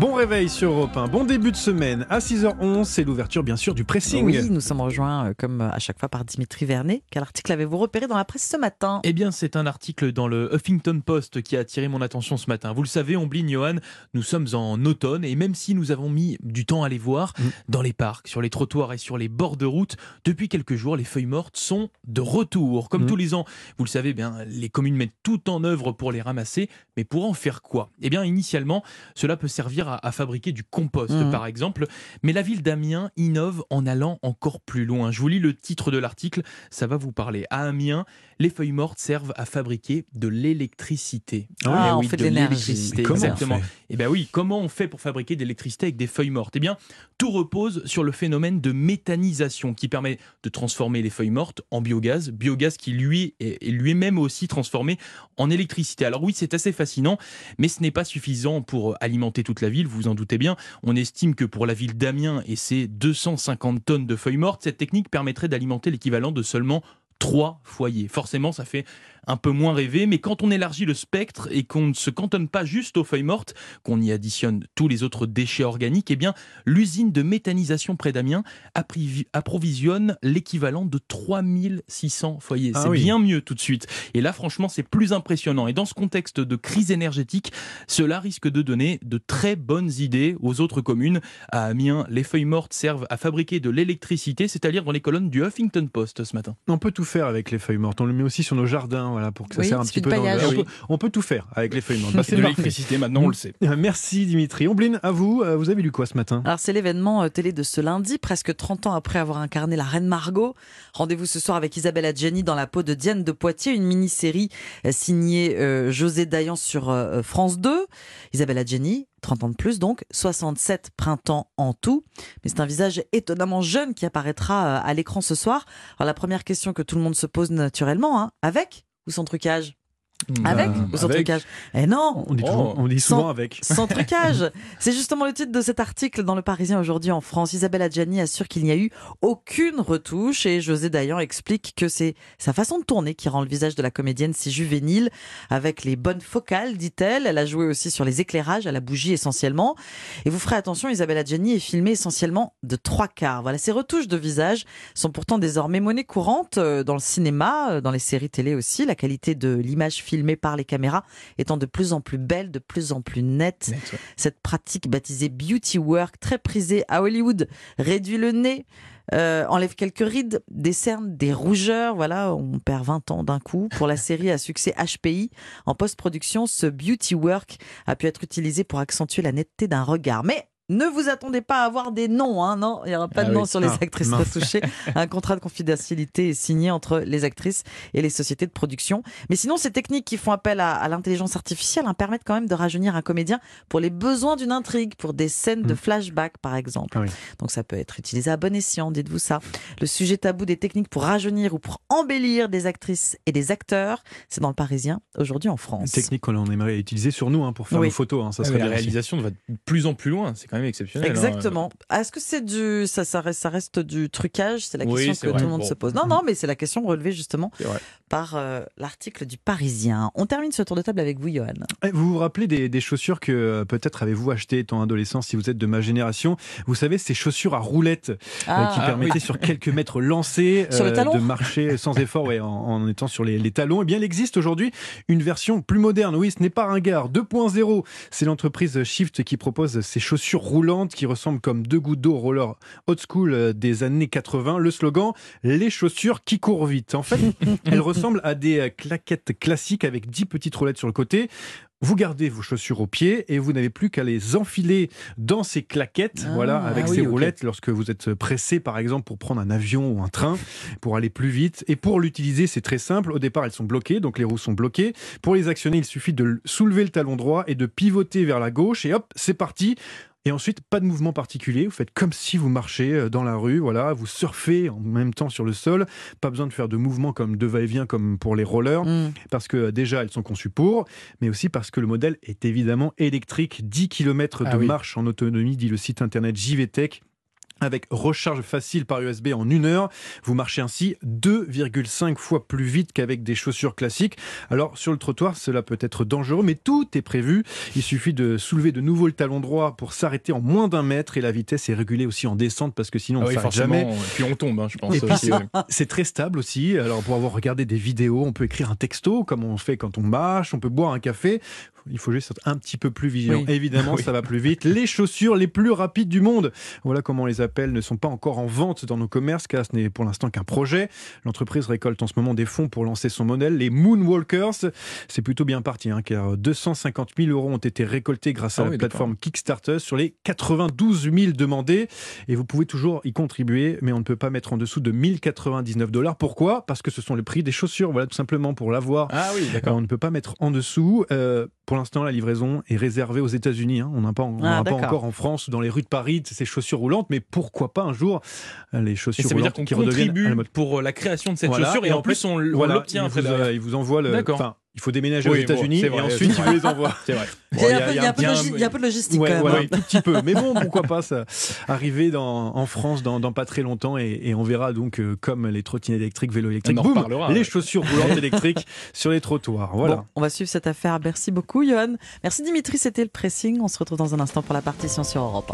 Bon réveil sur Europe 1, bon début de semaine. À 6h11, c'est l'ouverture bien sûr du pressing. Oui, nous sommes rejoints euh, comme à chaque fois par Dimitri Vernet. Quel article avez-vous repéré dans la presse ce matin? Eh bien, c'est un article dans le Huffington Post qui a attiré mon attention ce matin. Vous le savez, Omblin, Johan, nous sommes en automne et même si nous avons mis du temps à les voir, Mm. dans les parcs, sur les trottoirs et sur les bords de route, depuis quelques jours, les feuilles mortes sont de retour. Comme Mm. tous les ans, vous le savez bien, les communes mettent tout en œuvre pour les ramasser, mais pour en faire quoi? Eh bien, initialement, cela peut servir à, à fabriquer du compost, Mhm. par exemple, mais la ville d'Amiens innove en allant encore plus loin. Je vous lis le titre de l'article, ça va vous parler. À Amiens, les feuilles mortes servent à fabriquer de l'électricité. Ah, Eh on fait de l'électricité, exactement. fait Eh bien oui, comment on fait pour fabriquer de l'électricité avec des feuilles mortes? Eh bien, tout repose sur le phénomène de méthanisation qui permet de transformer les feuilles mortes en biogaz, biogaz qui lui est est lui-même aussi transformé en électricité. Alors oui, c'est assez fascinant, mais ce n'est pas suffisant pour alimenter toute la ville, vous vous en doutez bien. On estime que pour la ville d'Amiens et ses 250 tonnes de feuilles mortes, cette technique permettrait d'alimenter l'équivalent de seulement trois foyers. Forcément, ça fait un peu moins rêver, mais quand on élargit le spectre et qu'on ne se cantonne pas juste aux feuilles mortes, qu'on y additionne tous les autres déchets organiques, eh bien, l'usine de méthanisation près d'Amiens approvisionne l'équivalent de 3600 foyers. Ah c'est oui. bien mieux tout de suite. Et là, franchement, c'est plus impressionnant. Et dans ce contexte de crise énergétique, cela risque de donner de très bonnes idées aux autres communes. À Amiens, les feuilles mortes servent à fabriquer de l'électricité, c'est-à-dire dans les colonnes du Huffington Post ce matin. On peut tout faire avec les feuilles mortes. On le met aussi sur nos jardins, voilà, pour que ça Oui, serre un petit peu dans le- on, peut, on peut tout faire avec les feuilles mortes. Bah, c'est de l'électricité, maintenant on le sait. Merci Dimitri. Omblin, à vous, euh, vous avez lu quoi ce matin? Alors c'est l'événement euh, télé de ce lundi, presque 30 ans après avoir incarné la reine Margot. Rendez-vous ce soir avec Isabelle Adjani dans la peau de Diane de Poitiers, une mini-série euh, signée euh, José Dayan sur euh, France 2. Isabelle Adjani, 30 ans de plus donc, 67 printemps en tout. Mais c'est un visage étonnamment jeune qui apparaîtra euh, à l'écran ce soir. Alors la première question que tout le monde se pose naturellement, hein, avec ou sans trucage? Avec Bah, ou sans avec. trucage Eh non on dit, toujours- Oh. on dit souvent Sans- avec. sans trucage. C'est justement le titre de cet article dans Le Parisien aujourd'hui en France. Isabelle Adjani assure qu'il n'y a eu aucune retouche et José Dayan explique que c'est sa façon de tourner qui rend le visage de la comédienne si juvénile avec les bonnes focales, dit-elle. Elle a joué aussi sur les éclairages à la bougie essentiellement. Et vous ferez attention, Isabelle Adjani est filmée essentiellement de trois quarts. Voilà, ces retouches de visage sont pourtant désormais monnaie courante euh, dans le cinéma, euh, dans les séries télé aussi. La qualité de l'image filmée par les caméras étant de plus en plus belle, de plus en plus nette. Cette pratique baptisée beauty work, très prisée à Hollywood, réduit le nez, euh, enlève quelques rides, décerne des rougeurs. Voilà, on perd 20 ans d'un coup. Pour la série à succès HPI, en post-production, ce beauty work a pu être utilisé pour accentuer la netteté d'un regard. Mais ne vous attendez pas à avoir des noms, hein, non, il n'y aura pas Ah de noms oui. sur les Ah, actrices retouchées. Un contrat de confidentialité est signé entre les actrices et les sociétés de production. Mais sinon, ces techniques qui font appel à, à l'intelligence artificielle hein, permettent quand même de rajeunir un comédien pour les besoins d'une intrigue, pour des scènes de Mm. flashback par exemple. Ah oui. Donc ça peut être utilisé à bon escient, dites-vous ça. Le sujet tabou des techniques pour rajeunir ou pour embellir des actrices et des acteurs, c'est dans le Parisien aujourd'hui en Une France. technique qu'on aimerait utiliser sur nous hein, pour faire Oui. nos photos. hein, ça serait la réalisation va de plus en plus loin, c'est quand même exceptionnel. hein. Exactement. Est-ce que c'est du ça, ça reste ça reste du trucage? C'est la question que vrai. tout le monde Bon. se pose. Non non, mais c'est la question relevée justement. Par euh, l'article du Parisien. On termine ce tour de table avec vous Johan. Eh, Vous vous rappelez des, des chaussures que euh, peut-être avez-vous achetées étant adolescent si vous êtes de ma génération? Vous savez, ces chaussures à roulettes euh, qui Ah, permettaient sur quelques mètres lancés de marcher sans effort ouais, en, en étant sur les, les talons. Eh bien, il existe aujourd'hui une version plus moderne. Oui, ce n'est pas Ringard 2.0. C'est l'entreprise Shift qui propose ces chaussures roulantes qui ressemblent comme deux gouttes d'eau au roller old school des années 80. Le slogan les chaussures qui courent vite. En fait, elles ressemblent à des euh, claquettes classiques avec 10 petites roulettes sur le côté. Vous gardez vos chaussures au pied et vous n'avez plus qu'à les enfiler dans ces claquettes, Ah, voilà, avec ah ces roulettes lorsque vous êtes pressé, par exemple, pour prendre un avion ou un train, pour aller plus vite. Et pour l'utiliser, c'est très simple. Au départ, elles sont bloquées, donc les roues sont bloquées. Pour les actionner, il suffit de soulever le talon droit et de pivoter vers la gauche et hop, c'est parti. Et ensuite, pas de mouvement particulier. Vous faites comme si vous marchiez euh, dans la rue. Voilà, vous surfez en même temps sur le sol. Pas besoin de faire de mouvements comme de va-et-vient comme pour les rollers, Mm. parce que euh, déjà elles sont conçues pour, mais aussi parce que le modèle est évidemment électrique. 10 km de Ah oui. marche en autonomie, dit le site internet JVTech. Avec recharge facile par USB en une heure. Vous marchez ainsi 2,5 fois plus vite qu'avec des chaussures classiques. Alors sur le trottoir, cela peut être dangereux, mais tout est prévu. Il suffit de soulever de nouveau le talon droit pour s'arrêter en moins d'un mètre et la vitesse est régulée aussi en descente parce que sinon on Ah ne oui, jamais. et puis on tombe, hein, je pense. C'est très stable aussi. Alors pour avoir regardé des vidéos, on peut écrire un texto comme on fait quand on marche, on peut boire un café. Il faut juste être un petit peu plus vigilant. Oui. Évidemment, Oui. ça va plus vite. Les chaussures les plus rapides du monde. Voilà comment on les appelle. Ne sont pas encore en vente dans nos commerces car ce n'est pour l'instant qu'un projet. L'entreprise récolte en ce moment des fonds pour lancer son modèle, les Moonwalkers. C'est plutôt bien parti hein, car 250 000 euros ont été récoltés grâce à Ah la plateforme Kickstarter sur les 92 000 demandés. Et vous pouvez toujours y contribuer, mais on ne peut pas mettre en dessous de 1099 dollars. Pourquoi? Parce que ce sont le prix des chaussures. Voilà, tout simplement pour l'avoir. Ah oui, Euh, d'accord. on ne peut pas mettre en dessous. Euh, pour l'instant, la livraison est réservée aux États-Unis. hein. On n'a pas, on Ah, pas encore en France ou dans les rues de Paris de ces chaussures roulantes. Mais pourquoi pas un jour euh, les chaussures ça veut dire roulantes qu'on qui redeviennent à contribue la mode pour euh, la création de cette Voilà, chaussure et, et en en plus on, Voilà, l'obtient il après. vous, euh, il vous envoie le. D'accord. Il faut déménager Oui, aux États-Unis et ensuite il vous les envoie. C'est vrai. Il y a, un peu- il y a un peu de bien- logi- il y a un peu de logistique Ouais, quand même. voilà, hein. un tout petit peu. Mais bon, pourquoi pas ça arriver dans, en France dans, dans pas très longtemps et, et on verra donc euh, comme les trottinettes électriques, vélos boum, reparlera, les ouais. chaussures roulantes électriques sur les trottoirs. Voilà. Bon, on va suivre cette affaire. Merci beaucoup, Johan. Merci Dimitri, c'était le pressing. On se retrouve dans un instant pour la partition sur Europe.